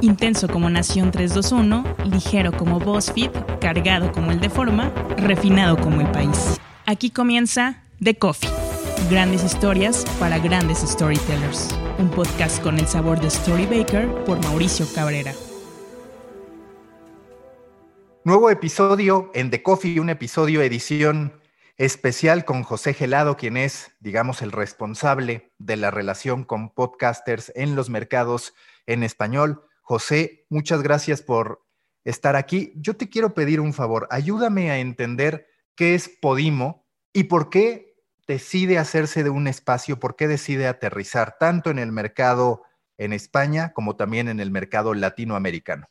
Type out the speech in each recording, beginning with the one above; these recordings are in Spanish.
Intenso como Nación 321, ligero como BuzzFeed, cargado como el de Forma, refinado como el país. Aquí comienza The Coffee. Grandes historias para grandes storytellers. Un podcast con el sabor de Storybaker por Mauricio Cabrera. Nuevo episodio en The Coffee, un episodio edición especial con José Gelado, quien es, digamos, el responsable de la relación con podcasters en los mercados en español. José, muchas gracias por estar aquí. Yo te quiero pedir un favor, ayúdame a entender qué es Podimo y por qué decide hacerse de un espacio, por qué decide aterrizar tanto en el mercado en España como también en el mercado latinoamericano.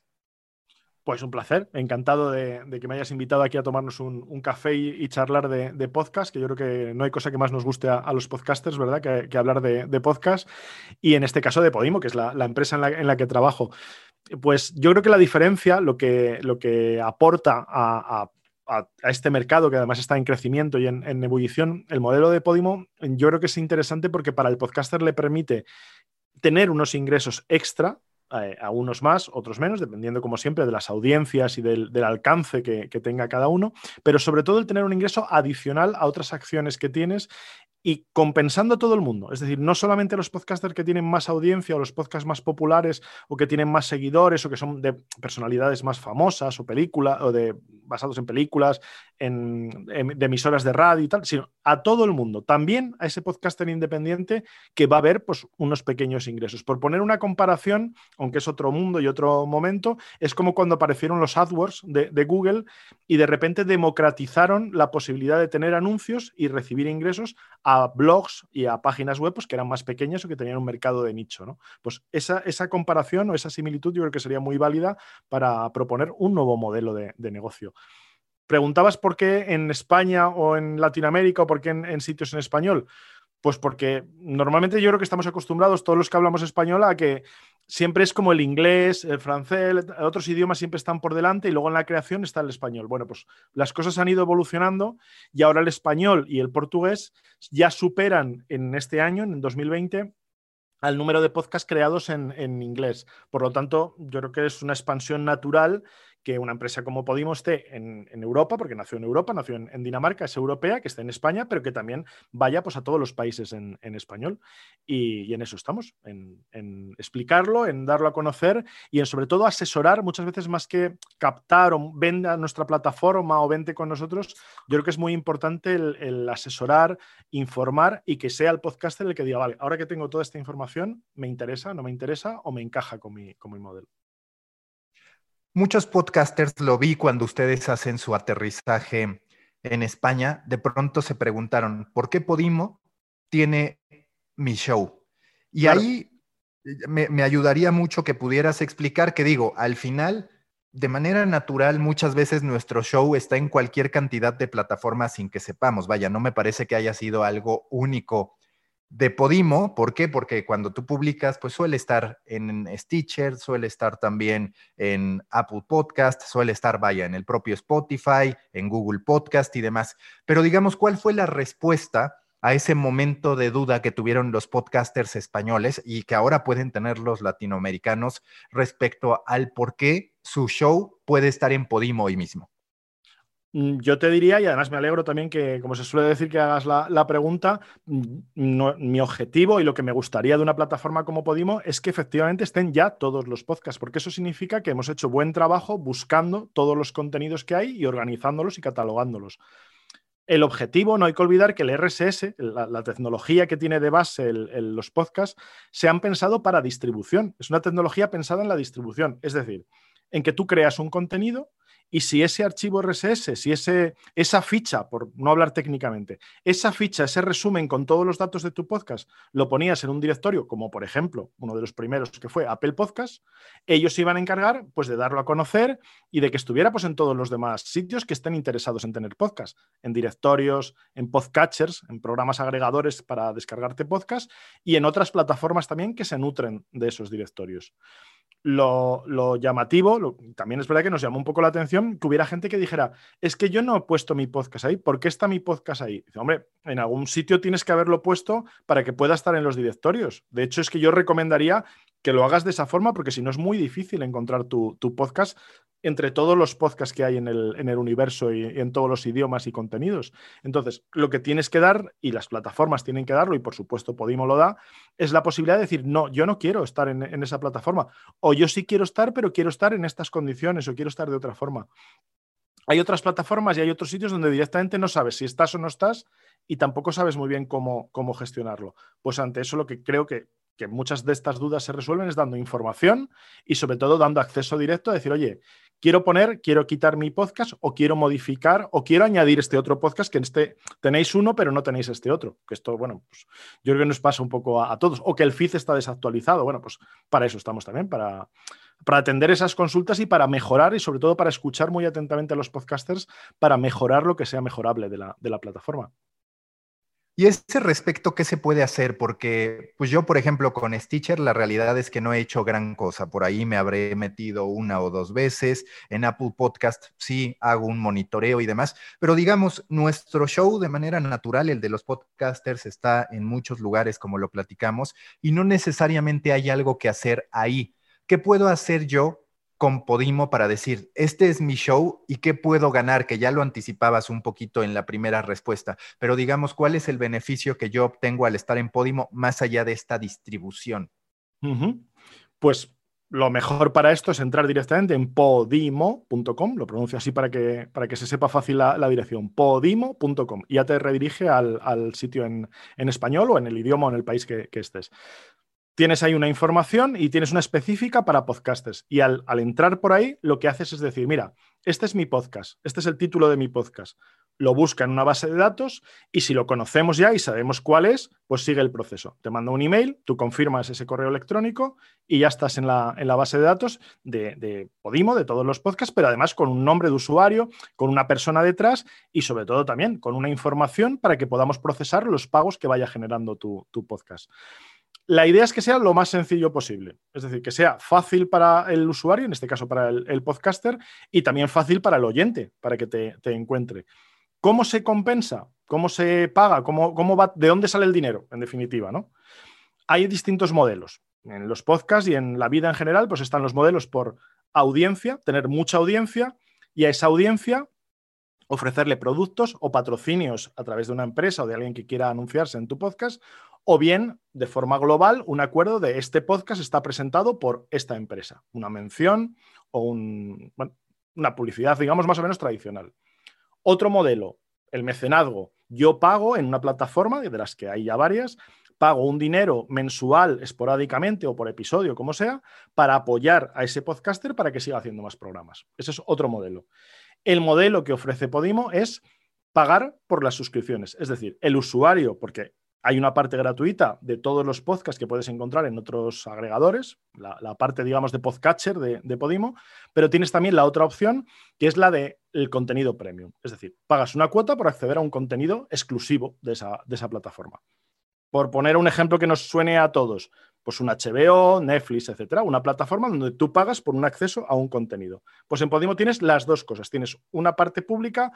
Pues un placer, encantado de, que me hayas invitado aquí a tomarnos un, café y, charlar de, podcast, que yo creo que no hay cosa que más nos guste a, los podcasters, ¿verdad? Que, hablar de, podcast y en este caso de Podimo, que es la, empresa en la, que trabajo. Pues yo creo que la diferencia, lo que, lo que aporta a, este mercado que además está en crecimiento y en, en, ebullición, el modelo de Podimo, yo creo que es interesante porque para el podcaster le permite tener unos ingresos extra eh, a unos más, otros menos, dependiendo, como siempre, de las audiencias y del, alcance que, tenga cada uno, pero sobre todo el tener un ingreso adicional a otras acciones que tienes y compensando a todo el mundo. Es decir, no solamente los podcasters que tienen más audiencia o los podcasts más populares o que tienen más seguidores o que son de personalidades más famosas o películas o de basados en películas, en, de emisoras de radio y tal, sino a todo el mundo. También a ese podcaster independiente que va a ver pues, unos pequeños ingresos. Por poner una comparación, aunque es otro mundo y otro momento, es como cuando aparecieron los AdWords de, Google y de repente democratizaron la posibilidad de tener anuncios y recibir ingresos a blogs y a páginas web pues, que eran más pequeñas o que tenían un mercado de nicho. ¿no? Pues esa, esa, comparación o esa similitud yo creo que sería muy válida para proponer un nuevo modelo de, negocio. Preguntabas por qué en España o en Latinoamérica o por qué en sitios en español. Pues porque normalmente yo creo que estamos acostumbrados, todos los que hablamos español, a que siempre es como el inglés, el francés, otros idiomas siempre están por delante y luego en la creación está el español. Bueno, pues las cosas han ido evolucionando y ahora el español y el portugués ya superan en este año, en 2020, al número de podcasts creados en, en inglés. Por lo tanto, yo creo que es una expansión natural que una empresa como Podimo esté en, Europa, porque nació en Europa, nació en, Dinamarca, es europea, que esté en España, pero que también vaya pues, a todos los países en, español. Y, en eso estamos, en, explicarlo, en darlo a conocer y en sobre todo asesorar, muchas veces más que captar o vende a nuestra plataforma o vente con nosotros, yo creo que es muy importante el, asesorar, informar y que sea el podcaster el que diga, vale, ahora que tengo toda esta información, ¿me interesa, no me interesa o me encaja con mi modelo? Muchos podcasters lo vi cuando ustedes hacen su aterrizaje en España. De pronto se preguntaron, ¿por qué Podimo tiene mi show? Y ahí me, me, ayudaría mucho que pudieras explicar que digo, al final, de manera natural, muchas veces nuestro show está en cualquier cantidad de plataformas sin que sepamos. Vaya, no me parece que haya sido algo único de Podimo. ¿Por qué? Porque cuando tú publicas, pues suele estar en Stitcher, suele estar también en Apple Podcast, suele estar, vaya, en el propio Spotify, en Google Podcast y demás. Pero digamos, ¿cuál fue la respuesta a ese momento de duda que tuvieron los podcasters españoles y que ahora pueden tener los latinoamericanos respecto al por qué su show puede estar en Podimo hoy mismo? Mm, yo te diría, y además me alegro también que, como se suele decir, que hagas la, pregunta, mm, mi objetivo y lo que me gustaría de una plataforma como Podimo es que efectivamente estén ya todos los podcasts, porque eso significa que hemos hecho buen trabajo buscando todos los contenidos que hay y organizándolos y catalogándolos. El objetivo, no hay que olvidar que el RSS, la, tecnología que tiene de base los podcasts, se han pensado para distribución. Es una tecnología pensada en la distribución, es decir, en que tú creas un contenido, y si ese archivo RSS, si ese, esa ficha, por no hablar técnicamente, esa ficha, ese resumen con todos los datos de tu podcast, lo ponías en un directorio, como por ejemplo uno de los primeros que fue Apple Podcast, ellos iban a encargar pues de darlo a conocer y de que estuviera pues en todos los demás sitios que estén interesados en tener podcast, en directorios, en podcatchers, en programas agregadores para descargarte podcast y en otras plataformas también que se nutren de esos directorios lo, llamativo, también es verdad que nos llamó un poco la atención que hubiera gente que dijera, es que yo no he puesto mi podcast ahí, ¿por qué está mi podcast ahí? Dice, hombre, en algún sitio tienes que haberlo puesto para que pueda estar en los directorios. De hecho, es que yo recomendaría que lo hagas de esa forma, porque si no es muy difícil encontrar tu, podcast entre todos los podcasts que hay en el, en el universo y, en todos los idiomas y contenidos. Entonces, lo que tienes que dar, y las plataformas tienen que darlo, y por supuesto Podimo lo da, es la posibilidad de decir, no, yo no quiero estar en, en esa plataforma, o yo sí quiero estar, pero quiero estar en estas condiciones, o quiero estar de otra forma. Hay otras plataformas y hay otros sitios donde directamente no sabes si estás o no estás y tampoco sabes muy bien cómo, cómo gestionarlo. Pues ante eso lo que creo que que muchas de estas dudas se resuelven es dando información y sobre todo dando acceso directo a decir, oye, quiero poner, quiero quitar mi podcast o quiero modificar o quiero añadir este otro podcast que en este tenéis uno pero no tenéis este otro. Que esto, bueno, pues yo creo que nos pasa un poco a, todos. O que el feed está desactualizado. Bueno, pues para eso estamos también, para, para atender esas consultas y para mejorar y sobre todo para escuchar muy atentamente a los podcasters para mejorar lo que sea mejorable de la, de la plataforma. Y ese respecto, ¿qué se puede hacer? Porque, pues yo, por ejemplo, con Stitcher, la realidad es que no he hecho gran cosa. Por ahí me habré metido una o dos veces. En Apple Podcast sí hago un monitoreo y demás. Pero digamos, nuestro show de manera natural, el de los podcasters, está en muchos lugares, como lo platicamos, y no necesariamente hay algo que hacer ahí. ¿Qué puedo hacer yo con Podimo para decir, este es mi show y qué puedo ganar, que ya lo anticipabas un poquito en la primera respuesta, pero digamos, ¿cuál es el beneficio que yo obtengo al estar en Podimo más allá de esta distribución? Pues lo mejor para esto es entrar directamente en podimo.com, lo pronuncio así para que, para que se sepa fácil la, dirección, podimo.com, y ya te redirige al, sitio en, español o en el idioma o en el país que estés tienes ahí una información y tienes una específica para podcasters. Y al, entrar por ahí, lo que haces es decir, mira, este es mi podcast, este es el título de mi podcast. Lo busca en una base de datos y si lo conocemos ya y sabemos cuál es, pues sigue el proceso. Te manda un email, tú confirmas ese correo electrónico y ya estás en la, en la base de datos de, de, Podimo, de todos los podcasts, pero además con un nombre de usuario, con una persona detrás y sobre todo también con una información para que podamos procesar los pagos que vaya generando tu, tu podcast. La idea es que sea lo más sencillo posible, es decir, que sea fácil para el usuario, en este caso para el, podcaster, y también fácil para el oyente, para que te, encuentre. ¿Cómo se compensa? ¿Cómo se paga? ¿Cómo, ¿Cómo, va? ¿De dónde sale el dinero? En definitiva, ¿no? Hay distintos modelos. En los podcasts y en la vida en general, pues están los modelos por audiencia, tener mucha audiencia, y a esa audiencia ofrecerle productos o patrocinios a través de una empresa o de alguien que quiera anunciarse en tu podcast, o bien de forma global un acuerdo de este podcast está presentado por esta empresa, una mención o una publicidad, digamos, más o menos tradicional. Otro modelo, el mecenazgo. Yo pago en una plataforma, de las que hay ya varias, pago un dinero mensual, esporádicamente o por episodio, como sea, para apoyar a ese podcaster para que siga haciendo más programas. Ese es otro modelo. El modelo que ofrece Podimo es pagar por las suscripciones. Es decir, el usuario, porque hay una parte gratuita de todos los podcasts que puedes encontrar en otros agregadores, la, parte, digamos, de podcatcher de, Podimo, pero tienes también la otra opción, que es la del el contenido premium. Es decir, pagas una cuota por acceder a un contenido exclusivo de esa, de esa plataforma. Por poner un ejemplo que nos suene a todos, pues un HBO, Netflix, etcétera, una plataforma donde tú pagas por un acceso a un contenido. Pues en Podimo tienes las dos cosas. Tienes una parte pública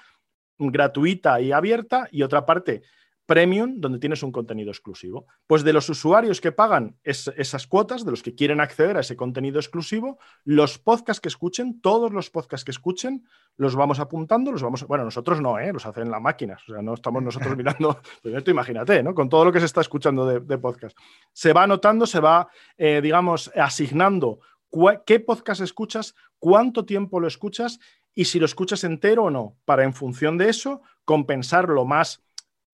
gratuita y abierta y otra parte premium donde tienes un contenido exclusivo. Pues de los usuarios que pagan esas cuotas, de los que quieren acceder a ese contenido exclusivo, los podcasts que escuchen, todos los podcasts que escuchen, los vamos apuntando, los vamos, bueno, nosotros no, ¿eh? los hacen las máquinas, o sea, no estamos nosotros mirando, pues esto imagínate, ¿no? Con todo lo que se está escuchando de, podcast. Se va anotando, se va, eh, digamos, asignando qué podcast escuchas, cuánto tiempo lo escuchas y si lo escuchas entero o no, para en función de eso compensar lo más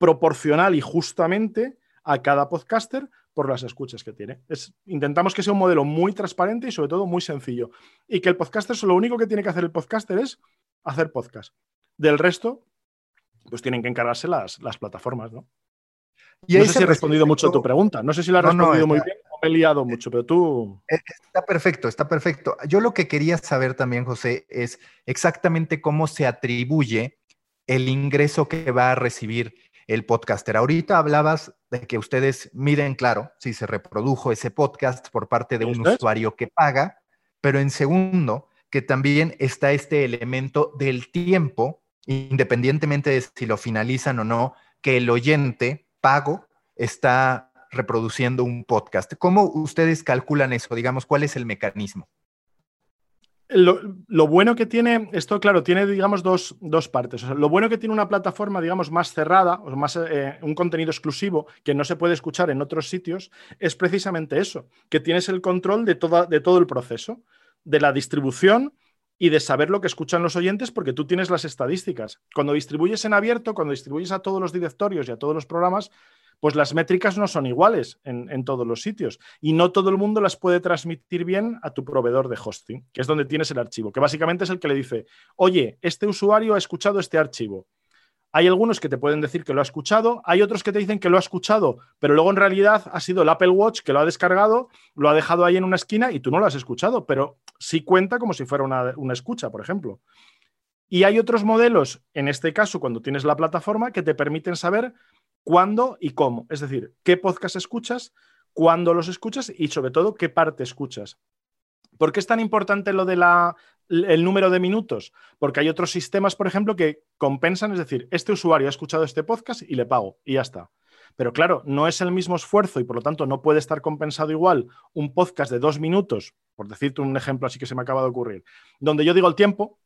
proporcional y justamente a cada podcaster por las escuchas que tiene. Es, intentamos que sea un modelo muy transparente y sobre todo muy sencillo. Y que el podcaster, lo único que tiene que hacer el podcaster es hacer podcast. Del resto, pues tienen que encargarse las, las plataformas, ¿no? Y no sé si he respondido mucho a tu pregunta. No sé si la he respondido muy bien o me he liado mucho, pero tú. Eh, está perfecto, está perfecto. Yo lo que quería saber también, José, es exactamente cómo se atribuye el ingreso que va a recibir el podcaster. Ahorita hablabas de que ustedes miden, claro, si se reprodujo ese podcast por parte de un usuario que paga, pero en segundo, que también está este elemento del tiempo, independientemente de si lo finalizan o no, que el oyente pago está reproduciendo un podcast. ¿Cómo ustedes calculan eso? Digamos, ¿cuál es el mecanismo? Lo, bueno que tiene, esto claro, tiene, digamos, dos, partes. lo bueno que tiene una plataforma, digamos, más cerrada, o más eh, un contenido exclusivo que no se puede escuchar en otros sitios, es precisamente eso, que tienes el control de, toda, de todo el proceso, de la distribución y de saber lo que escuchan los oyentes porque tú tienes las estadísticas. Cuando distribuyes en abierto, cuando distribuyes a todos los directorios y a todos los programas, pues las métricas no son iguales en, todos los sitios y no todo el mundo las puede transmitir bien a tu proveedor de hosting, que es donde tienes el archivo, que básicamente es el que le dice, oye, este usuario ha escuchado este archivo. Hay algunos que te pueden decir que lo ha escuchado, hay otros que te dicen que lo ha escuchado, pero luego en realidad ha sido el Apple Watch que lo ha descargado, lo ha dejado ahí en una esquina y tú no lo has escuchado, pero sí cuenta como si fuera una, una escucha, por ejemplo. Y hay otros modelos, en este caso, cuando tienes la plataforma, que te permiten saber cuándo y cómo. Es decir, qué podcast escuchas, cuándo los escuchas y sobre todo qué parte escuchas. ¿Por qué es tan importante lo del el número de minutos? Porque hay otros sistemas, por ejemplo, que compensan, es decir, este usuario ha escuchado este podcast y le pago y ya está. Pero claro, no es el mismo esfuerzo y por lo tanto no puede estar compensado igual un podcast de dos minutos, por decirte un ejemplo así que se me acaba de ocurrir, donde yo digo el tiempo,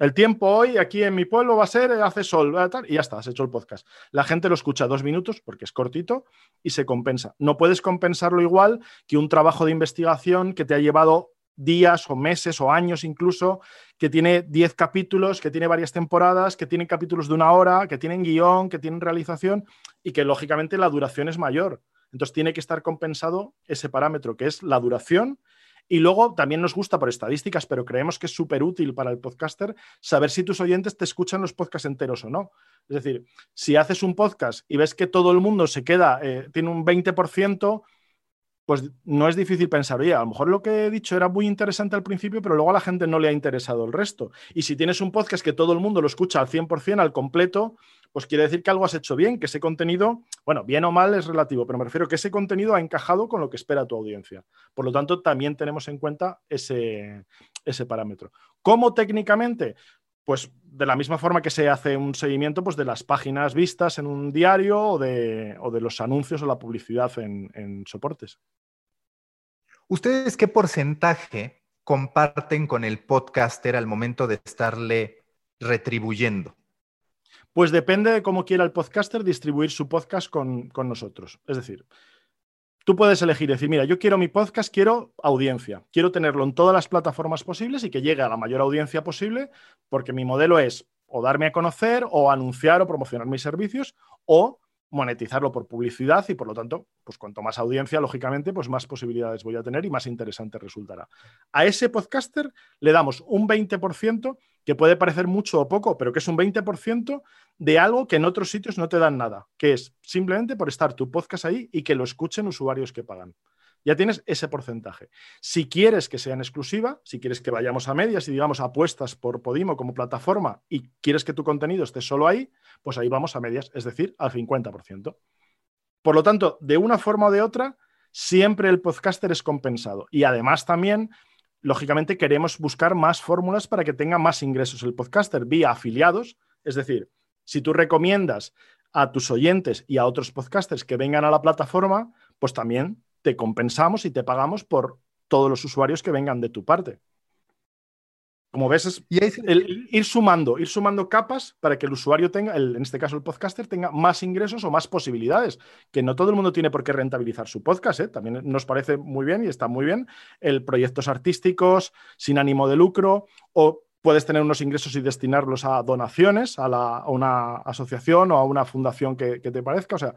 el tiempo hoy aquí en mi pueblo va a ser, hace sol, y ya está, has hecho el podcast. La gente lo escucha dos minutos porque es cortito y se compensa. No puedes compensarlo igual que un trabajo de investigación que te ha llevado días o meses o años incluso, que tiene 10 capítulos, que tiene varias temporadas, que tiene capítulos de una hora, que tienen guion, que tienen realización y que lógicamente la duración es mayor. Entonces tiene que estar compensado ese parámetro, que es la duración y luego también nos gusta por estadísticas, pero creemos que es súper útil para el podcaster saber si tus oyentes te escuchan los podcasts enteros o no. Es decir, si haces un podcast y ves que todo el mundo se queda, eh, tiene un 20%, pues no es difícil pensar, oye, a lo mejor lo que he dicho era muy interesante al principio, pero luego a la gente no le ha interesado el resto. Y si tienes un podcast que todo el mundo lo escucha al 100%, al completo, pues quiere decir que algo has hecho bien, que ese contenido, bueno, bien o mal es relativo, pero me refiero que ese contenido ha encajado con lo que espera tu audiencia. Por lo tanto, también tenemos en cuenta ese, ese parámetro. ¿Cómo técnicamente? Pues de la misma forma que se hace un seguimiento pues, de las páginas vistas en un diario o de, los anuncios o la publicidad en, soportes. ¿Ustedes qué porcentaje comparten con el podcaster al momento de estarle retribuyendo? Pues depende de cómo quiera el podcaster distribuir su podcast con, con nosotros. Es decir, Tú puedes elegir decir, mira, yo quiero mi podcast, quiero audiencia, quiero tenerlo en todas las plataformas posibles y que llegue a la mayor audiencia posible, porque mi modelo es o darme a conocer o anunciar o promocionar mis servicios o monetizarlo por publicidad y por lo tanto, pues cuanto más audiencia, lógicamente, pues más posibilidades voy a tener y más interesante resultará. A ese podcaster le damos un 20% que puede parecer mucho o poco, pero que es un 20% de algo que en otros sitios no te dan nada, que es simplemente por estar tu podcast ahí y que lo escuchen usuarios que pagan. Ya tienes ese porcentaje. Si quieres que sean exclusiva, si quieres que vayamos a medias y digamos apuestas por Podimo como plataforma y quieres que tu contenido esté solo ahí, pues ahí vamos a medias, es decir, al 50%. Por lo tanto, de una forma o de otra, siempre el podcaster es compensado. Y además también, lógicamente, queremos buscar más fórmulas para que tenga más ingresos el podcaster vía afiliados. Es decir, si tú recomiendas a tus oyentes y a otros podcasters que vengan a la plataforma, pues también te compensamos y te pagamos por todos los usuarios que vengan de tu parte. Como ves, es ir sumando, ir sumando capas para que el usuario tenga, en este caso el podcaster, tenga más ingresos o más posibilidades. Que no todo el mundo tiene por qué rentabilizar su podcast, ¿eh? también nos parece muy bien y está muy bien el proyectos artísticos sin ánimo de lucro o puedes tener unos ingresos y destinarlos a donaciones a, una asociación o a una fundación que, que, te parezca. O sea,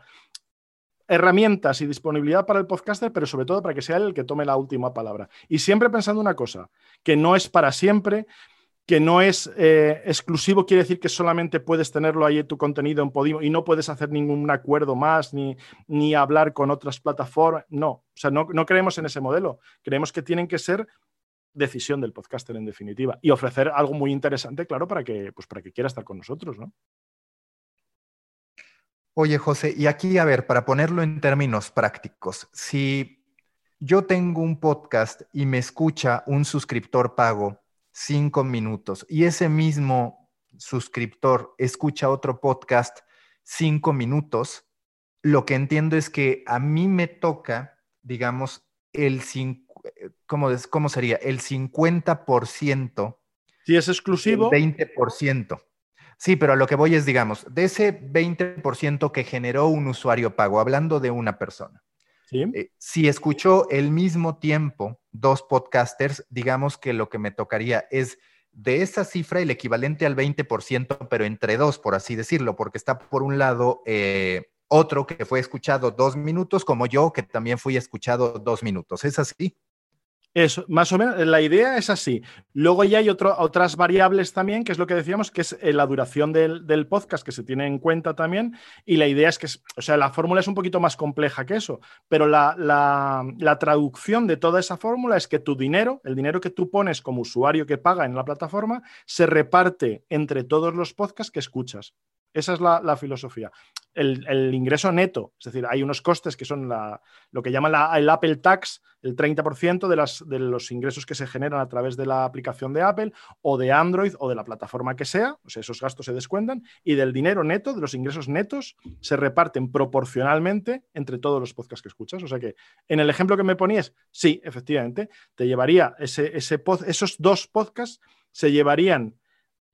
herramientas y disponibilidad para el podcaster, pero sobre todo para que sea él el que tome la última palabra. Y siempre pensando una cosa, que no es para siempre, que no es eh, exclusivo, quiere decir que solamente puedes tenerlo ahí tu contenido en Podimo y no puedes hacer ningún acuerdo más ni, ni hablar con otras plataformas. No, o sea, no, no creemos en ese modelo. Creemos que tienen que ser decisión del podcaster en definitiva y ofrecer algo muy interesante, claro, para que, pues, para que quiera estar con nosotros, ¿no? Oye, José, y aquí, a ver, para ponerlo en términos prácticos, si yo tengo un podcast y me escucha un suscriptor pago cinco minutos y ese mismo suscriptor escucha otro podcast cinco minutos, lo que entiendo es que a mí me toca, digamos, el ¿cómo, ¿cómo sería? El 50%. Si es exclusivo. El 20%. Sí, pero a lo que voy es, digamos, de ese 20% que generó un usuario pago, hablando de una persona. Eh, si escuchó el mismo tiempo dos podcasters, digamos que lo que me tocaría es de esa cifra el equivalente al 20%, pero entre dos, por así decirlo, porque está por un lado eh, otro que fue escuchado dos minutos, como yo, que también fui escuchado dos minutos. ¿Es así? Eso, más o menos, la idea es así. Luego ya hay otras variables también, que es lo que decíamos, que es eh, la duración del, podcast, que se tiene en cuenta también. Y la idea es que, o sea, la fórmula es un poquito más compleja que eso, pero la, la traducción de toda esa fórmula es que tu dinero, el dinero que tú pones como usuario que paga en la plataforma, se reparte entre todos los podcasts que escuchas. Esa es la, filosofía. El, ingreso neto, es decir, hay unos costes que son lo que llaman el Apple Tax, el 30% de, de los ingresos que se generan a través de la aplicación de Apple o de Android o de la plataforma que sea, o sea, esos gastos se descuentan, y del dinero neto, de los ingresos netos, se reparten proporcionalmente entre todos los podcasts que escuchas. O sea que en el ejemplo que me ponías, sí, efectivamente, te llevaría ese esos dos podcasts, se llevarían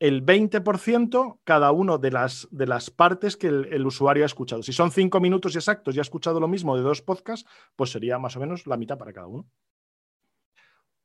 el 20% cada uno de las, de las partes que el, usuario ha escuchado. Si son cinco minutos exactos y ha escuchado lo mismo de dos podcasts, pues sería más o menos la mitad para cada uno.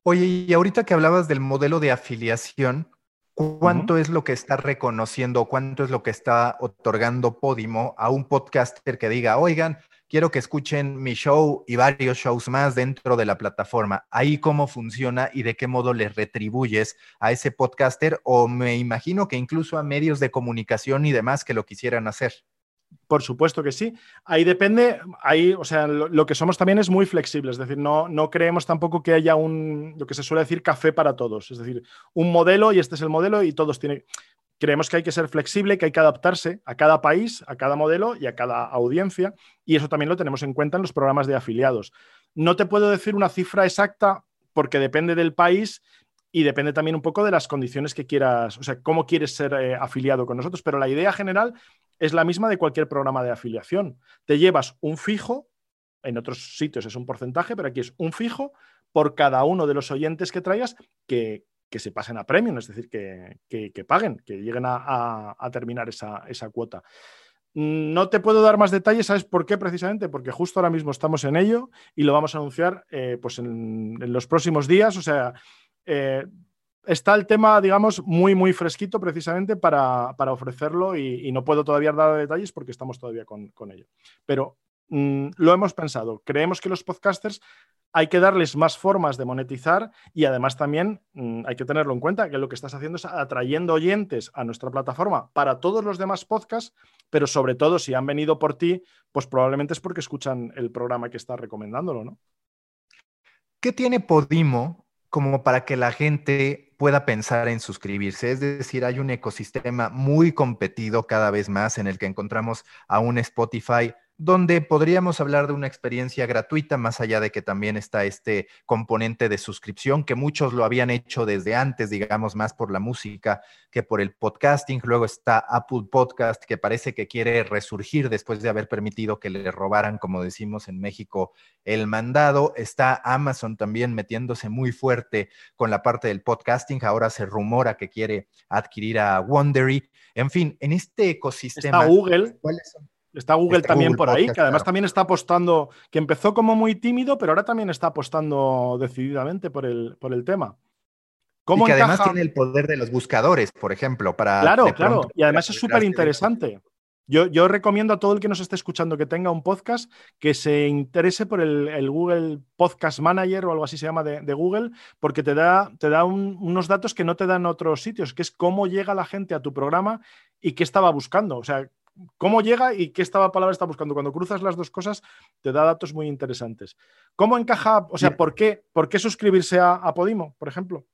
Oye, y ahorita que hablabas del modelo de afiliación, ¿cuánto es lo que está reconociendo, cuánto es lo que está otorgando Podimo a un podcaster que diga, oigan, quiero que escuchen mi show y varios shows más dentro de la plataforma. Ahí cómo funciona y de qué modo le retribuyes a ese podcaster o me imagino que incluso a medios de comunicación y demás que lo quisieran hacer. Por supuesto que sí. Ahí depende, ahí, o sea, lo, que somos también es muy flexible, es decir, no, no creemos tampoco que haya un, lo que se suele decir, café para todos, es decir, un modelo y este es el modelo y todos tienen, creemos que hay que ser flexible, que hay que adaptarse a cada país, a cada modelo y a cada audiencia, y eso también lo tenemos en cuenta en los programas de afiliados. No te puedo decir una cifra exacta porque depende del país y depende también un poco de las condiciones que quieras, o sea, cómo quieres ser eh, afiliado con nosotros, pero la idea general es la misma de cualquier programa de afiliación. Te llevas un fijo, en otros sitios es un porcentaje, pero aquí es un fijo por cada uno de los oyentes que traigas que, que se pasen a premium, es decir, que, paguen, que lleguen a, terminar esa, cuota. No te puedo dar más detalles, ¿sabes por qué? Precisamente porque justo ahora mismo estamos en ello y lo vamos a anunciar eh, pues en, los próximos días. O sea, eh, está el tema, digamos, muy, muy fresquito precisamente para, ofrecerlo y, no puedo todavía dar detalles porque estamos todavía con, ello. Pero mm, lo hemos pensado. Creemos que los podcasters hay que darles más formas de monetizar y además también mm, hay que tenerlo en cuenta que lo que estás haciendo es atrayendo oyentes a nuestra plataforma para todos los demás podcasts, pero sobre todo si han venido por ti, pues probablemente es porque escuchan el programa que estás recomendándolo, ¿no? ¿Qué tiene Podimo como para que la gente pueda pensar en suscribirse? Es decir, hay un ecosistema muy competido cada vez más en el que encontramos a un Spotify donde podríamos hablar de una experiencia gratuita, más allá de que también está este componente de suscripción, que muchos lo habían hecho desde antes, digamos, más por la música que por el podcasting. Luego está Apple Podcast, que parece que quiere resurgir después de haber permitido que le robaran, como decimos en México, el mandado. Está Amazon también metiéndose muy fuerte con la parte del podcasting. Ahora se rumora que quiere adquirir a Wondery. En fin, en este ecosistema. Está Google. ¿Cuáles son? Está Google también por ahí, que además también está apostando, que empezó como muy tímido, pero ahora también está apostando decididamente por el, por el tema. y que además tiene el poder de los buscadores, por ejemplo, para... Claro, claro, y además es súper interesante. Yo, yo, recomiendo a todo el que nos esté escuchando que tenga un podcast que se interese por el, Google Podcast Manager o algo así se llama de, Google, porque te da, te da unos datos que no te dan otros sitios, que es cómo llega la gente a tu programa y qué estaba buscando. O sea, cómo llega y qué esta palabra está buscando. Cuando cruzas las dos cosas, te da datos muy interesantes. ¿Cómo encaja, o sea, ¿por qué, por qué suscribirse a, Podimo, por ejemplo?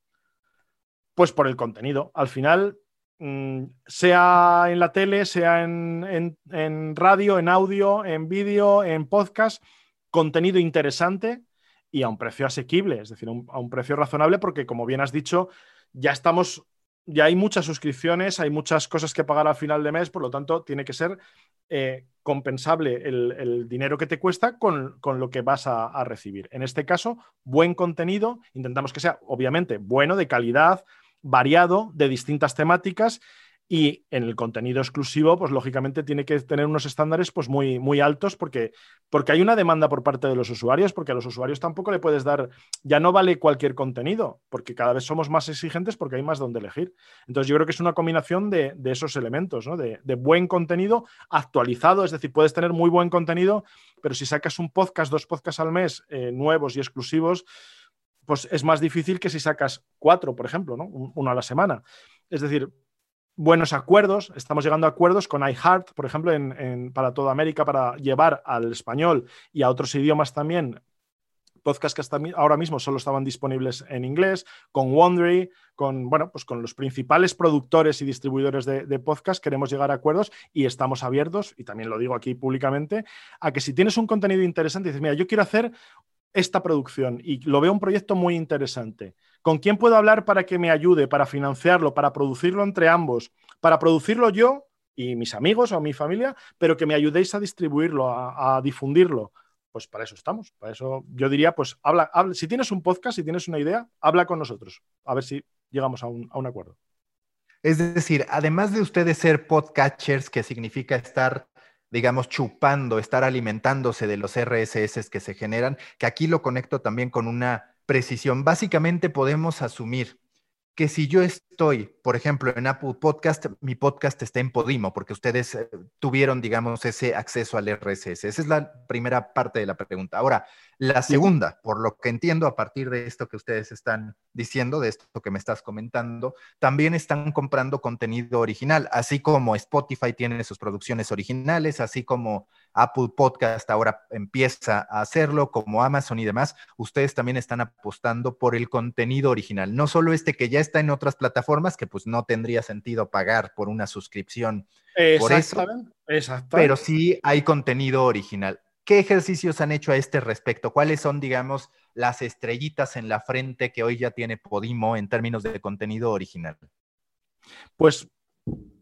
Pues por el contenido. Al final, mm, sea en la tele, sea en, radio, en audio, en vídeo, en podcast, contenido interesante y a un precio asequible, es decir, a un precio razonable, porque como bien has dicho, ya estamos ya hay muchas suscripciones, hay muchas cosas que pagar al final de mes, por lo tanto, tiene que ser eh, compensable el, dinero que te cuesta con, lo que vas a, recibir. En este caso, buen contenido, intentamos que sea, obviamente, bueno, de calidad, variado, de distintas temáticas y en el contenido exclusivo, pues lógicamente tiene que tener unos estándares pues muy, muy altos porque, porque hay una demanda por parte de los usuarios, porque a los usuarios tampoco le puedes dar, ya no vale cualquier contenido, porque cada vez somos más exigentes porque hay más donde elegir. Entonces yo creo que es una combinación de, esos elementos, ¿no? de, buen contenido actualizado, es decir, puedes tener muy buen contenido, pero si sacas un podcast, dos podcasts al mes eh, nuevos y exclusivos, pues es más difícil que si sacas cuatro, por ejemplo, ¿no? uno a la semana. Es decir, buenos acuerdos. Estamos llegando a acuerdos con iHeart, por ejemplo, para toda América, para llevar al español y a otros idiomas también podcasts que hasta ahora mismo solo estaban disponibles en inglés, con Wondery, con, bueno, pues con los principales productores y distribuidores de, de, queremos llegar a acuerdos y estamos abiertos, y también lo digo aquí públicamente, a que si tienes un contenido interesante dices, mira, yo quiero hacer esta producción y lo veo un proyecto muy interesante. ¿Con quién puedo hablar para que me ayude, para financiarlo, para producirlo entre ambos, para producirlo yo y mis amigos o mi familia, pero que me ayudéis a distribuirlo, a, difundirlo? Pues para eso estamos. Para eso yo diría, pues habla, si tienes un podcast, si tienes una idea, habla con nosotros, a ver si llegamos a un, a un acuerdo. Es decir, además de ustedes ser podcatchers, que significa estar digamos, chupando, estar alimentándose de los RSS que se generan, que aquí lo conecto también con una precisión. Básicamente podemos asumir que si yo estoy, por ejemplo, en Apple Podcast, mi podcast está en Podimo, porque ustedes eh, tuvieron, digamos, ese acceso al RSS. Esa es la primera parte de la pregunta. Ahora, la segunda, por lo que entiendo a partir de esto que ustedes están diciendo, de esto que me estás comentando, también están comprando contenido original, así como Spotify tiene sus producciones originales, así como Apple Podcast ahora empieza a hacerlo, como Amazon y demás, ustedes también están apostando por el contenido original, no solo este que ya está en otras plataformas, que pues no tendría sentido pagar por una suscripción. Por eso, pero sí hay contenido original. ¿Qué ejercicios han hecho a este respecto? ¿Cuáles son, digamos, las estrellitas en la frente que hoy ya tiene Podimo en términos de contenido original? Pues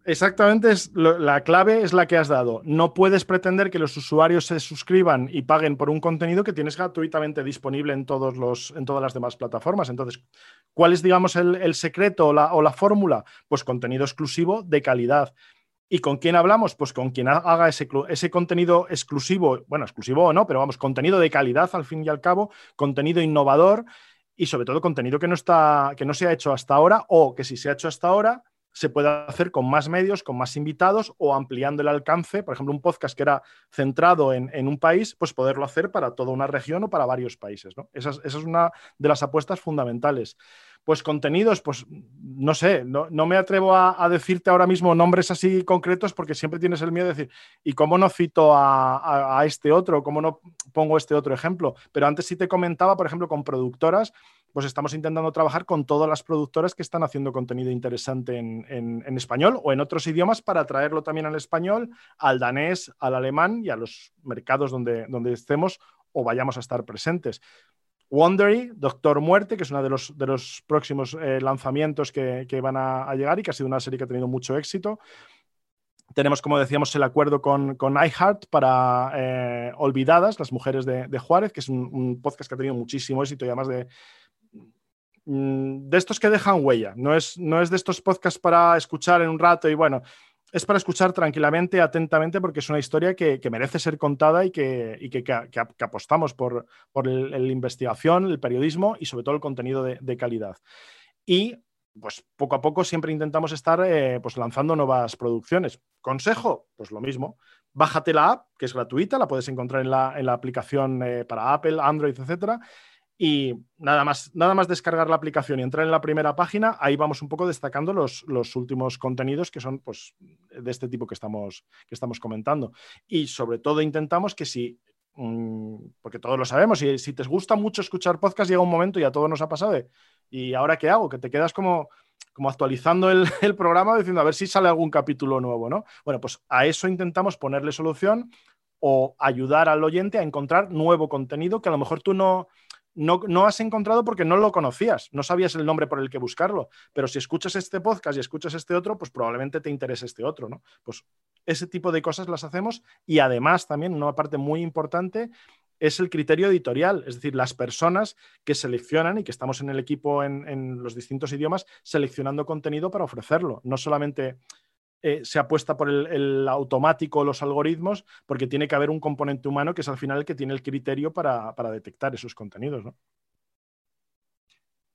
exactamente la clave es la que has dado. No puedes pretender que los usuarios se suscriban y paguen por un contenido que tienes gratuitamente disponible en, todos los, en todas las demás plataformas. Entonces, ¿cuál es, digamos, el, secreto o la, o la fórmula? Pues contenido exclusivo de calidad. ¿Y con quién hablamos? Pues con quien haga ese, ese, contenido exclusivo, bueno, exclusivo o no, pero vamos, contenido de calidad al fin y al cabo, contenido innovador y sobre todo contenido que no, está, que no se ha hecho hasta ahora o que si se ha hecho hasta ahora se puede hacer con más medios, con más invitados o ampliando el alcance. Por ejemplo, un podcast que era centrado en, un país, pues poderlo hacer para toda una región o para varios países. ¿no? esa es una de las apuestas fundamentales. Pues contenidos, pues no sé, no, me atrevo a, decirte ahora mismo nombres así concretos porque siempre tienes el miedo de decir, ¿y cómo no cito a, este otro? ¿Cómo no pongo este otro ejemplo? Pero antes sí te comentaba, por ejemplo, con productoras, pues estamos intentando trabajar con todas las productoras que están haciendo contenido interesante en, español o en otros idiomas para traerlo también al español, al danés, al alemán y a los mercados donde, donde estemos o vayamos a estar presentes. Wondery, Doctor Muerte, que es uno de los, de los próximos eh, lanzamientos que, van a, llegar y que ha sido una serie que ha tenido mucho éxito. Tenemos, como decíamos, el acuerdo con, con iHeart para eh, Olvidadas, las mujeres de, Juárez, que es un, podcast que ha tenido muchísimo éxito y además de, de estos que dejan huella. No es, no es de estos podcasts para escuchar en un rato y bueno, es para escuchar tranquilamente, atentamente, porque es una historia que, merece ser contada y que, que, apostamos por, por la investigación, el periodismo y sobre todo el contenido de, calidad. Y pues poco a poco siempre intentamos estar eh, pues lanzando nuevas producciones. Consejo, pues lo mismo. Bájate la app, que es gratuita, la puedes encontrar en la, en la aplicación eh, para Apple, Android, etcétera y nada más, nada más descargar la aplicación y entrar en la primera página, ahí vamos un poco destacando los, los últimos contenidos que son pues, de este tipo que estamos, que estamos comentando. Y sobre todo intentamos que si, mm, porque todos lo sabemos, y si te gusta mucho escuchar podcast, llega un momento, y a todos nos ha pasado, ¿y ahora qué hago? Que te quedas como, como actualizando el, el, programa diciendo a ver si sale algún capítulo nuevo, ¿no? Bueno, pues a eso intentamos ponerle solución o ayudar al oyente a encontrar nuevo contenido que a lo mejor tú no no, no, has encontrado porque no lo conocías, no sabías el nombre por el que buscarlo. Pero si escuchas este podcast y escuchas este otro, pues probablemente te interese este otro, ¿no? Pues ese tipo de cosas las hacemos y además también una parte muy importante es el criterio editorial, es decir, las personas que seleccionan y que estamos en el equipo en, los distintos idiomas seleccionando contenido para ofrecerlo. No solamente eh, se apuesta por el, automático, los algoritmos, porque tiene que haber un componente humano que es al final el que tiene el criterio para, detectar esos contenidos.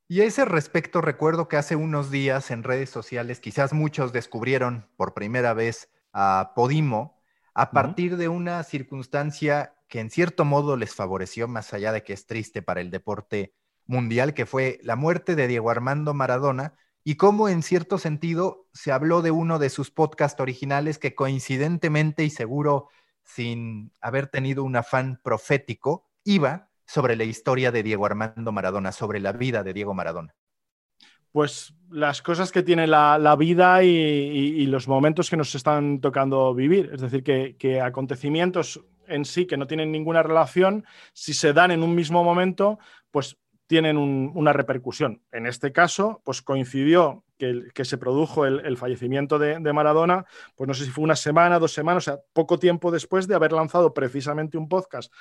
Y a ese respecto recuerdo que hace unos días en redes sociales quizás muchos descubrieron por primera vez a Podimo a partir de una circunstancia que en cierto modo les favoreció, más allá de que es triste para el deporte mundial, que fue la muerte de Diego Armando Maradona, y cómo en cierto sentido se habló de uno de sus podcasts originales que coincidentemente y seguro sin haber tenido un afán profético, iba sobre la historia de Diego Armando Maradona, sobre la vida de Diego Maradona. Pues las cosas que tiene la, vida y, los momentos que nos están tocando vivir. Es decir, que acontecimientos en sí que no tienen ninguna relación, si se dan en un mismo momento, pues tienen una repercusión. En este caso, pues coincidió que, se produjo el, fallecimiento de, Maradona, pues no sé si fue una semana, dos semanas, o sea, poco tiempo después de haber lanzado precisamente un podcast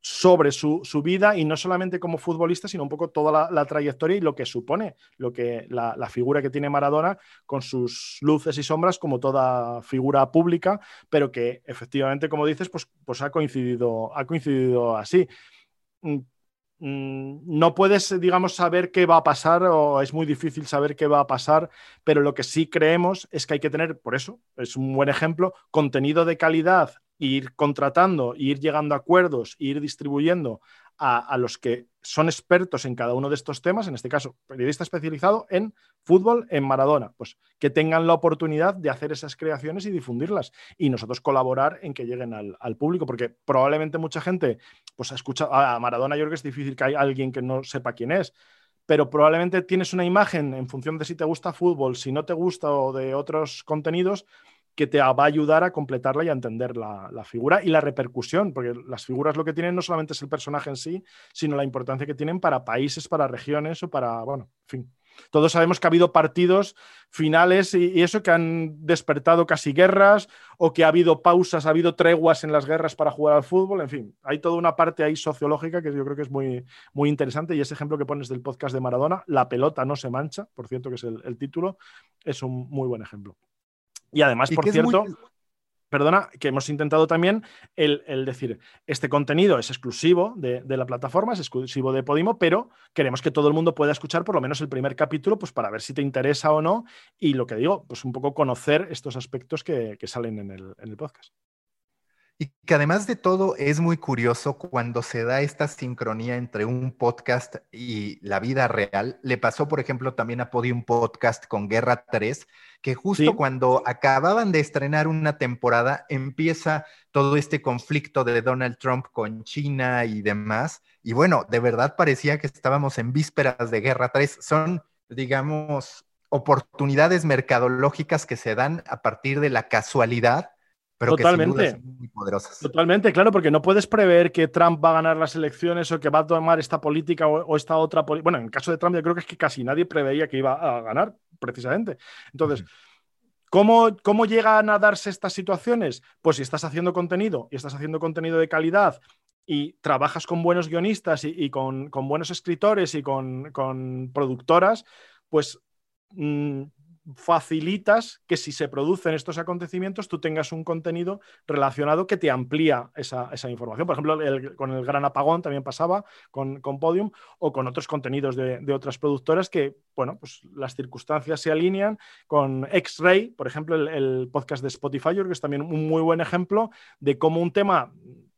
sobre su, vida y no solamente como futbolista, sino un poco toda la, trayectoria y lo que supone, lo que la, figura que tiene Maradona con sus luces y sombras como toda figura pública, pero que efectivamente, como dices, pues, pues ha, coincidido, ha coincidido así. Mm, no puedes, digamos, saber qué va a pasar o es muy difícil saber qué va a pasar, pero lo que sí creemos es que hay que tener, por eso, es un buen ejemplo, contenido de calidad ir contratando, ir llegando a acuerdos, ir distribuyendo a, los que son expertos en cada uno de estos temas, en este caso, periodista especializado en fútbol, en Maradona, pues que tengan la oportunidad de hacer esas creaciones y difundirlas y nosotros colaborar en que lleguen al, público, porque probablemente mucha gente pues ha escuchado a Maradona, yo creo que es difícil que haya alguien que no sepa quién es, pero probablemente tienes una imagen en función de si te gusta fútbol, si no te gusta o de otros contenidos, que te va a ayudar a completarla y a entender la, figura y la repercusión, porque las figuras lo que tienen no solamente es el personaje en sí, sino la importancia que tienen para países, para regiones o para, bueno, en fin. Todos sabemos que ha habido partidos finales y, eso que han despertado casi guerras o que ha habido pausas, ha habido treguas en las guerras para jugar al fútbol. En fin, hay toda una parte ahí sociológica que yo creo que es muy, muy interesante y ese ejemplo que pones del podcast de Maradona, La pelota no se mancha, por cierto que es el título, es un muy buen ejemplo. Y además, por cierto, perdona, que hemos intentado también el, decir, este contenido es exclusivo de, la plataforma, es exclusivo de Podimo, pero queremos que todo el mundo pueda escuchar por lo menos el primer capítulo, pues para ver si te interesa o no. Y lo que digo, pues un poco conocer estos aspectos que, salen en el podcast. Y que además de todo es muy curioso cuando se da esta sincronía entre un podcast y la vida real. Le pasó, por ejemplo, también a Podium Podcast con Guerra 3, que justo cuando acababan de estrenar una temporada empieza todo este conflicto de Donald Trump con China y demás. Y bueno, de verdad parecía que estábamos en vísperas de Guerra 3. Son, digamos, oportunidades mercadológicas que se dan a partir de la casualidad Totalmente. muy poderosas. Totalmente, claro, porque no puedes prever que Trump va a ganar las elecciones o que va a tomar esta política o, esta otra política. Bueno, en el caso de Trump, yo creo que es que casi nadie preveía que iba a ganar, precisamente. Entonces, ¿cómo, ¿cómo llegan a darse estas situaciones? Pues si estás haciendo contenido y estás haciendo contenido de calidad y trabajas con buenos guionistas y, con, buenos escritores y con, con productoras, pues mm, facilitas que si se producen estos acontecimientos tú tengas un contenido relacionado que te amplía esa, información. Por ejemplo, con el Gran Apagón también pasaba con, con Podium o con otros contenidos de, otras productoras que, bueno, pues las circunstancias se alinean con X-Ray, por ejemplo, el, el, podcast de Spotify, que es también un muy buen ejemplo de cómo un tema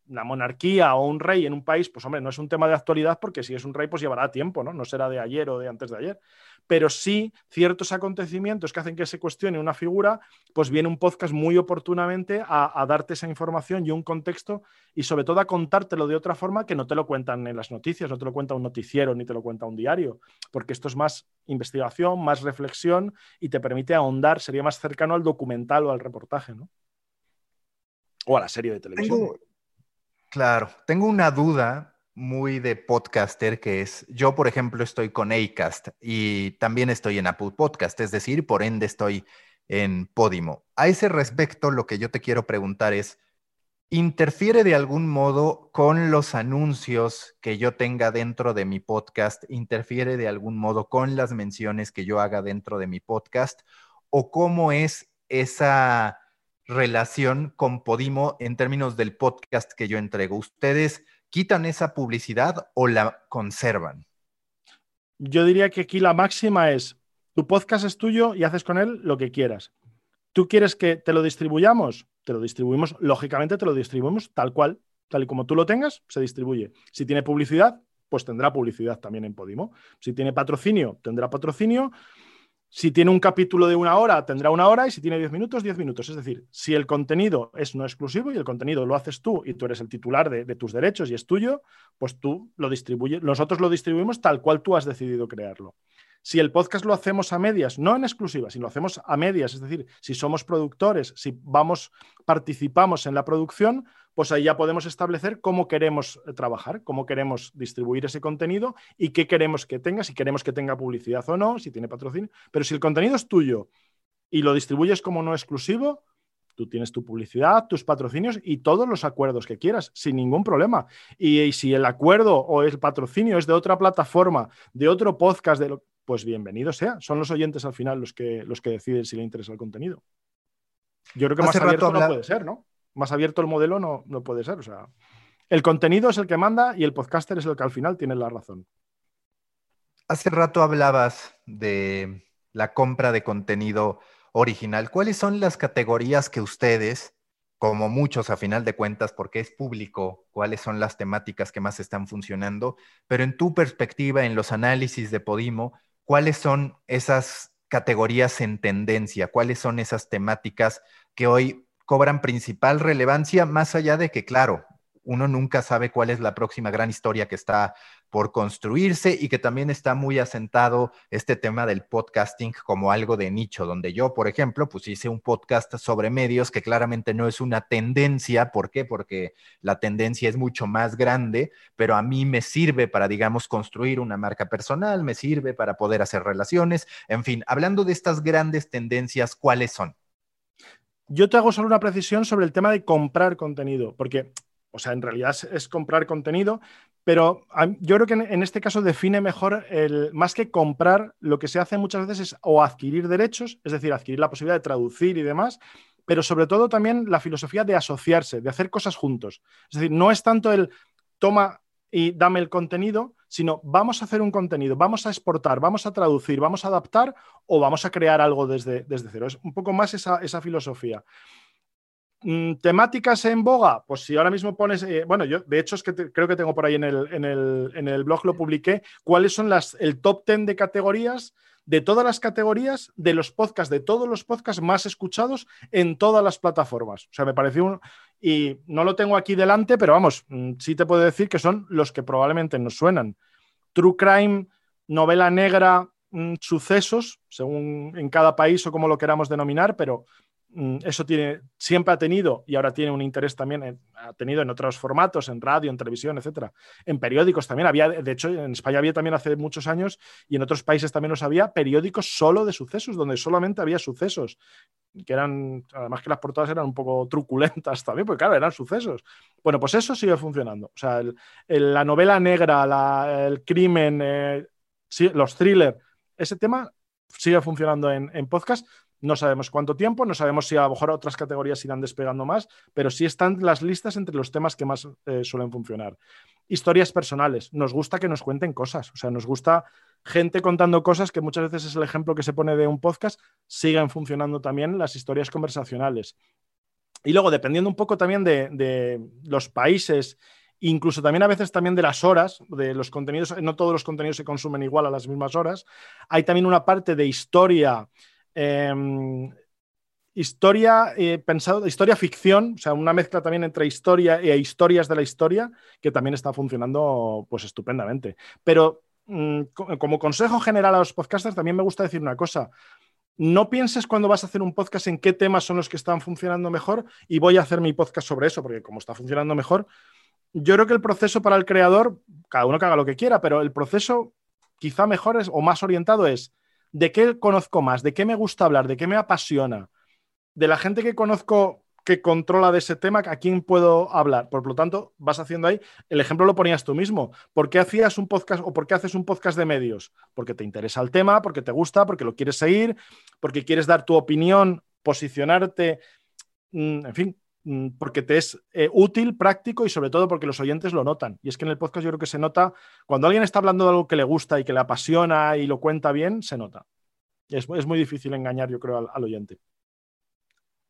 la monarquía o un rey en un país, pues hombre, no es un tema de actualidad porque si es un rey, pues llevará tiempo, ¿no? No será de ayer o de antes de ayer. Pero sí ciertos acontecimientos que hacen que se cuestione una figura, pues viene un podcast muy oportunamente a, darte esa información y un contexto y sobre todo a contártelo de otra forma que no te lo cuentan en las noticias, no te lo cuenta un noticiero ni te lo cuenta un diario, porque esto es más investigación, más reflexión y te permite ahondar, sería más cercano al documental o al reportaje, ¿no? O a la serie de televisión. Claro, tengo una duda muy de podcaster, que es, yo por ejemplo estoy con Acast y también estoy en Apple Podcast, es decir, por ende estoy en Podimo. A ese respecto, lo que yo te quiero preguntar es, ¿interfiere de algún modo con los anuncios que yo tenga dentro de mi podcast? ¿Interfiere de algún modo con las menciones que yo haga dentro de mi podcast? ¿O cómo es esa relación con Podimo en términos del podcast que yo entrego? ¿Ustedes quitan esa publicidad o la conservan? Yo diría que aquí la máxima es, tu podcast es tuyo y haces con él lo que quieras. ¿Tú quieres que te lo distribuyamos? Te lo distribuimos, lógicamente te lo distribuimos tal cual, tal y como tú lo tengas, se distribuye. Si tiene publicidad, pues tendrá publicidad también en Podimo. Si tiene patrocinio, tendrá patrocinio. Si tiene un capítulo de una hora, tendrá una hora y si tiene diez minutos, diez minutos. Es decir, si el contenido es no exclusivo y el contenido lo haces tú y tú eres el titular de, tus derechos y es tuyo, pues tú lo distribuyes, nosotros lo distribuimos tal cual tú has decidido crearlo. Si el podcast lo hacemos a medias, no en exclusiva, si lo hacemos a medias, es decir, si somos productores, si vamos, participamos en la producción, pues ahí ya podemos establecer cómo queremos eh, trabajar, cómo queremos distribuir ese contenido y qué queremos que tenga, si queremos que tenga publicidad o no, si tiene patrocinio. Pero si el contenido es tuyo y lo distribuyes como no exclusivo, Tú tienes tu publicidad, tus patrocinios y todos los acuerdos que quieras, sin ningún problema. Y, si el acuerdo o el patrocinio es de otra plataforma, de otro podcast, de pues bienvenido sea. Son los oyentes al final los que, los que deciden si le interesa el contenido. Yo creo que más abierto no puede ser, ¿no? Más abierto el modelo no, no puede ser. O sea, el contenido es el que manda y el podcaster es el que al final tiene la razón. Hace rato hablabas de la compra de contenido original. ¿Cuáles son las categorías que ustedes, como muchos a final de cuentas, porque es público, cuáles son las temáticas que más están funcionando? Pero en tu perspectiva, en los análisis de Podimo, ¿cuáles son esas categorías en tendencia? ¿Cuáles son esas temáticas que hoy cobran principal relevancia, más allá de que, claro, uno nunca sabe cuál es la próxima gran historia que está por construirse y que también está muy asentado este tema del podcasting como algo de nicho, donde yo, por ejemplo, pues hice un podcast sobre medios que claramente no es una tendencia. ¿Por qué? Porque la tendencia es mucho más grande, pero a mí me sirve para, digamos, construir una marca personal, me sirve para poder hacer relaciones. En fin, hablando de estas grandes tendencias, ¿cuáles son? Yo te hago solo una precisión sobre el tema de comprar contenido, porque o sea, en realidad es, comprar contenido, pero yo creo que en, este caso define mejor el, más que comprar, lo que se hace muchas veces es o adquirir derechos, es decir, adquirir la posibilidad de traducir y demás, pero sobre todo también la filosofía de asociarse, de hacer cosas juntos. Es decir, no es tanto el toma y dame el contenido, sino vamos a hacer un contenido, vamos a exportar, vamos a traducir, vamos a adaptar o vamos a crear algo desde, desde cero. Es un poco más esa, esa filosofía. Mm, ¿Temáticas en boga? Pues si ahora mismo pones, eh, bueno, yo de hecho es que creo que tengo por ahí en el, en, el, en el, blog, lo publiqué, cuáles son las, el top 10 de categorías, de todas las categorías, de los podcasts, de todos los podcasts más escuchados en todas las plataformas. O sea, me pareció un... Y no lo tengo aquí delante, pero vamos, mm, sí te puedo decir que son los que probablemente nos suenan. True Crime, novela negra, mm, sucesos, según en cada país o como lo queramos denominar, pero eso tiene, siempre ha tenido y ahora tiene un interés también, ha tenido en otros formatos, en radio, en televisión, etcétera. En periódicos también había, de hecho, en España había también hace muchos años y en otros países también los había periódicos solo de sucesos, donde solamente había sucesos, que eran, además que las portadas eran un poco truculentas también, porque claro, eran sucesos. Bueno, pues eso sigue funcionando. O sea, la novela negra, el crimen, eh, los thrillers, ese tema sigue funcionando en, en podcast no sabemos cuánto tiempo, no sabemos si a lo mejor otras categorías irán despegando más, pero sí están las listas entre los temas que más eh, suelen funcionar. Historias personales. Nos gusta que nos cuenten cosas. O sea, nos gusta gente contando cosas que muchas veces es el ejemplo que se pone de un podcast. Sigan funcionando también las historias conversacionales. Y luego, dependiendo un poco también de, de los países incluso también a veces también de las horas, de los contenidos, no todos los contenidos se consumen igual a las mismas horas. Hay también una parte de historia Em, historia eh, pensado, historia ficción, o sea, una mezcla también entre historia e historias de la historia, que también está funcionando pues estupendamente. Pero mm, como consejo general a los podcasters, también me gusta decir una cosa. No pienses cuando vas a hacer un podcast en qué temas son los que están funcionando mejor y voy a hacer mi podcast sobre eso, porque como está funcionando mejor, yo creo que el proceso para el creador, cada uno que haga lo que quiera, pero el proceso quizá mejor es, o más orientado es de qué conozco más, de qué me gusta hablar, de qué me apasiona, de la gente que conozco que controla de ese tema, a quién puedo hablar. Por lo tanto, vas haciendo ahí, el ejemplo lo ponías tú mismo. ¿Por qué hacías un podcast o por qué haces un podcast de medios? Porque te interesa el tema, porque te gusta, porque lo quieres seguir, porque quieres dar tu opinión, posicionarte, mm, en fin, porque te es eh, útil, práctico y sobre todo porque los oyentes lo notan. Y es que en el podcast yo creo que se nota, cuando alguien está hablando de algo que le gusta y que le apasiona y lo cuenta bien, se nota. Es, es muy difícil engañar, yo creo, al oyente.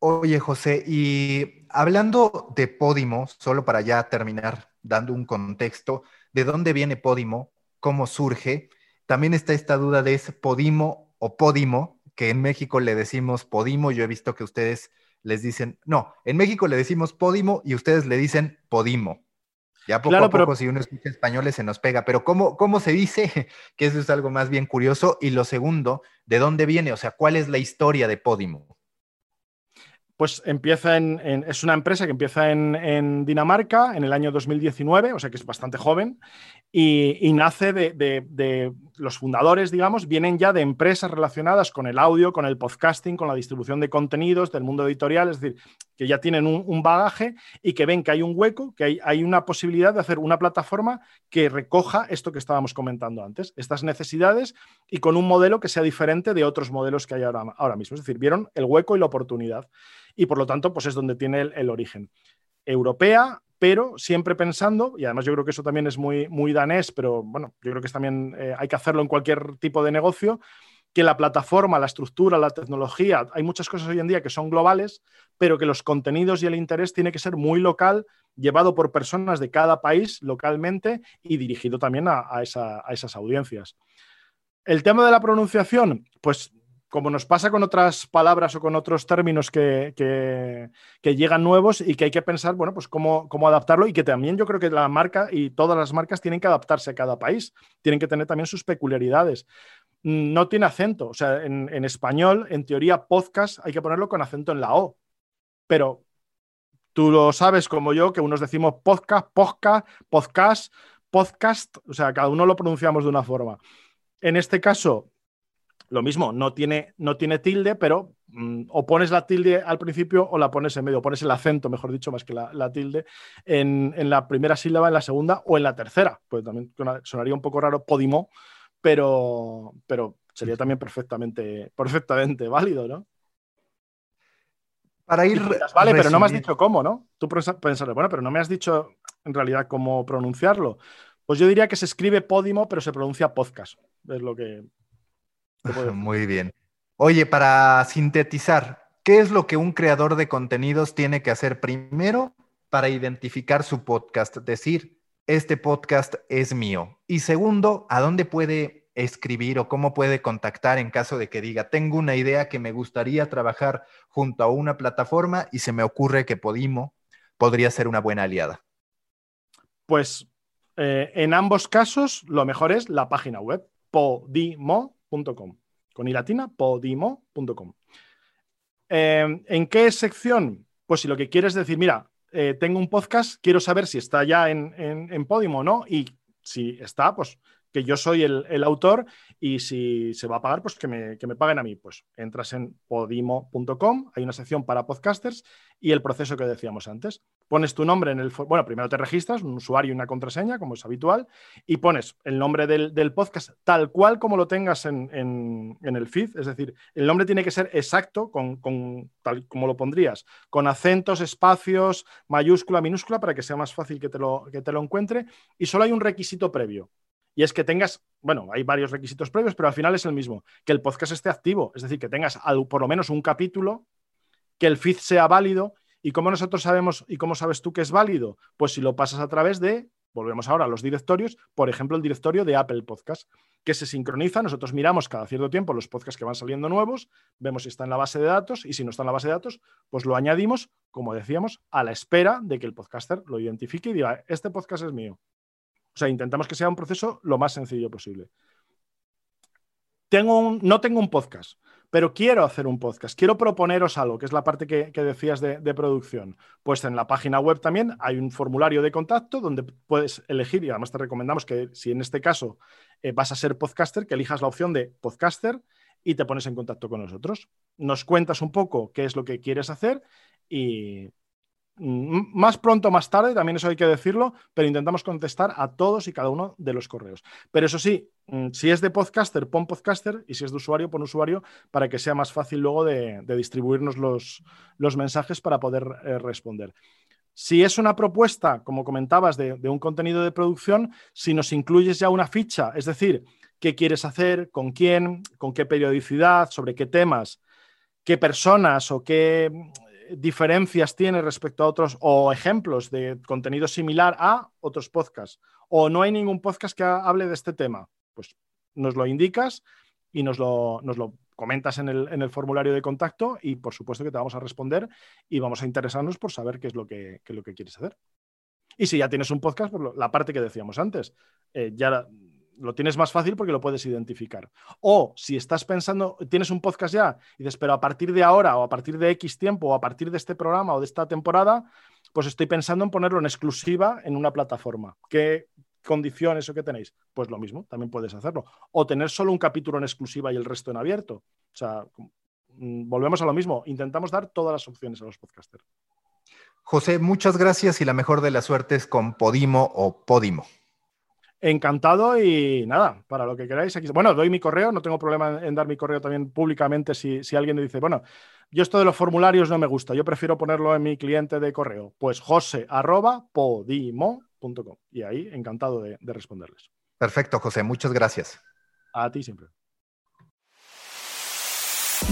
Oye, José, y hablando de Podimo, solo para ya terminar dando un contexto, ¿de dónde viene Podimo? ¿Cómo surge? También está esta duda de es Podimo o Podimo, que en México le decimos Podimo, yo he visto que ustedes les dicen, no, en México le decimos Podimo y ustedes le dicen Podimo. Ya poco a poco, si uno escucha español, se nos pega. Pero ¿cómo, ¿cómo se dice? Que eso es algo más bien curioso. Y lo segundo, ¿de dónde viene? O sea, ¿cuál es la historia de Podimo? Pues empieza en, es una empresa que empieza en, Dinamarca en el año 2019, o sea que es bastante joven, y, nace de, los fundadores, digamos, vienen ya de empresas relacionadas con el audio, con el podcasting, con la distribución de contenidos del mundo editorial, es decir, que ya tienen un, bagaje y que ven que hay un hueco, que hay, hay, una posibilidad de hacer una plataforma que recoja esto que estábamos comentando antes, estas necesidades y con un modelo que sea diferente de otros modelos que hay ahora, ahora mismo. Es decir, vieron el hueco y la oportunidad y por lo tanto, pues es donde tiene el, origen. Europea, pero siempre pensando, y además yo creo que eso también es muy, muy danés, pero bueno, yo creo que también eh, hay que hacerlo en cualquier tipo de negocio, que la plataforma, la estructura, la tecnología, hay muchas cosas hoy en día que son globales, pero que los contenidos y el interés tiene que ser muy local, llevado por personas de cada país localmente y dirigido también a, a esas audiencias. El tema de la pronunciación, pues como nos pasa con otras palabras o con otros términos que, llegan nuevos y que hay que pensar, bueno, pues cómo, adaptarlo y que también yo creo que la marca y todas las marcas tienen que adaptarse a cada país, tienen que tener también sus peculiaridades. No tiene acento, o sea, en, en español, en teoría, podcast hay que ponerlo con acento en la O, pero tú lo sabes como yo, que unos decimos podcast, podcast, podcast, podcast, o sea, cada uno lo pronunciamos de una forma. En este caso, lo mismo, no tiene, no tiene tilde, pero mm, o pones la tilde al principio o la pones en medio, o pones el acento, mejor dicho, más que la, tilde, en, la primera sílaba, en la segunda o en la tercera. Pues también sonaría un poco raro Podimo, pero, pero sería también perfectamente, perfectamente válido, ¿no? Para ir. vale, pero no me has dicho cómo, ¿no? Tú pensaré, bueno, pero no me has dicho en realidad cómo pronunciarlo. Pues yo diría que se escribe Podimo, pero se pronuncia podcast. Es lo que Muy bien. Oye, para sintetizar, ¿qué es lo que un creador de contenidos tiene que hacer primero para identificar su podcast? Decir, este podcast es mío. Y segundo, ¿a dónde puede escribir o cómo puede contactar en caso de que diga, tengo una idea que me gustaría trabajar junto a una plataforma y se me ocurre que Podimo podría ser una buena aliada? Pues eh, en ambos casos, lo mejor es la página web, podimo con ilatina, podimo.com. Eh, ¿En qué sección? Pues si lo que quieres decir, mira, eh, tengo un podcast, quiero saber si está ya en, Podimo o no, y si está, pues que yo soy el, autor y si se va a pagar, pues que me, paguen a mí. Pues entras en podimo.com, hay una sección para podcasters y el proceso que decíamos antes. Pones tu nombre en el... Bueno, primero te registras, un usuario y una contraseña, como es habitual, y pones el nombre del, podcast tal cual como lo tengas en, el feed. Es decir, el nombre tiene que ser exacto, con, tal como lo pondrías, con acentos, espacios, mayúscula, minúscula, para que sea más fácil que te lo, que te lo encuentre. Y solo hay un requisito previo y es que tengas, bueno, hay varios requisitos previos, pero al final es el mismo, que el podcast esté activo, es decir, que tengas por lo menos un capítulo, que el feed sea válido. ¿Y cómo nosotros sabemos y cómo sabes tú que es válido? Pues si lo pasas a través de, volvemos ahora a los directorios, por ejemplo, el directorio de Apple Podcast, que se sincroniza, nosotros miramos cada cierto tiempo los podcasts que van saliendo nuevos, vemos si está en la base de datos y si no está en la base de datos, pues lo añadimos, como decíamos, a la espera de que el podcaster lo identifique y diga, este podcast es mío. O sea, intentamos que sea un proceso lo más sencillo posible. Tengo no tengo un podcast, pero quiero hacer un podcast, quiero proponeros algo, que es la parte que, decías de, producción. Pues en la página web también hay un formulario de contacto donde puedes elegir, y además te recomendamos que si en este caso eh, vas a ser podcaster, que elijas la opción de podcaster y te pones en contacto con nosotros. Nos cuentas un poco qué es lo que quieres hacer y más pronto o más tarde, también eso hay que decirlo, pero intentamos contestar a todos y cada uno de los correos. Pero eso sí, mm, si es de podcaster, pon podcaster y si es de usuario, pon usuario para que sea más fácil luego de, distribuirnos los, los, mensajes para poder eh, responder. Si es una propuesta, como comentabas, de un contenido de producción, si nos incluyes ya una ficha, es decir, qué quieres hacer, con quién, con qué periodicidad, sobre qué temas, qué personas o qué diferencias tiene respecto a otros o ejemplos de contenido similar a otros podcasts? ¿O no hay ningún podcast que hable de este tema? Pues nos lo indicas y nos lo, nos lo comentas en el, en el, formulario de contacto y por supuesto que te vamos a responder y vamos a interesarnos por saber qué es lo que, qué es lo que quieres hacer. Y si ya tienes un podcast, por la parte que decíamos antes, eh, ya lo tienes más fácil porque lo puedes identificar. O si estás pensando, tienes un podcast ya y dices, pero a partir de ahora o a partir de X tiempo o a partir de este programa o de esta temporada, pues estoy pensando en ponerlo en exclusiva en una plataforma. ¿Qué condiciones o qué tenéis? Pues lo mismo, también puedes hacerlo. O tener solo un capítulo en exclusiva y el resto en abierto. O sea, mm, volvemos a lo mismo. Intentamos dar todas las opciones a los podcasters. José, muchas gracias y la mejor de las suertes con Podimo o Podimo. Encantado y nada, para lo que queráis. Aquí... Bueno, doy mi correo, no tengo problema en dar mi correo también públicamente si, si alguien me dice, bueno, yo esto de los formularios no me gusta, yo prefiero ponerlo en mi cliente de correo. Pues jose y ahí encantado de, de responderles. Perfecto, José, muchas gracias. A ti siempre.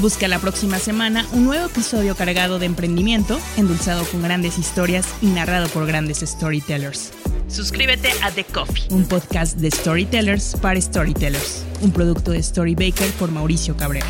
Busca la próxima semana un nuevo episodio cargado de emprendimiento, endulzado con grandes historias y narrado por grandes storytellers. Suscríbete a The Coffee, un podcast de storytellers para storytellers, un producto de Storybaker por Mauricio Cabrera.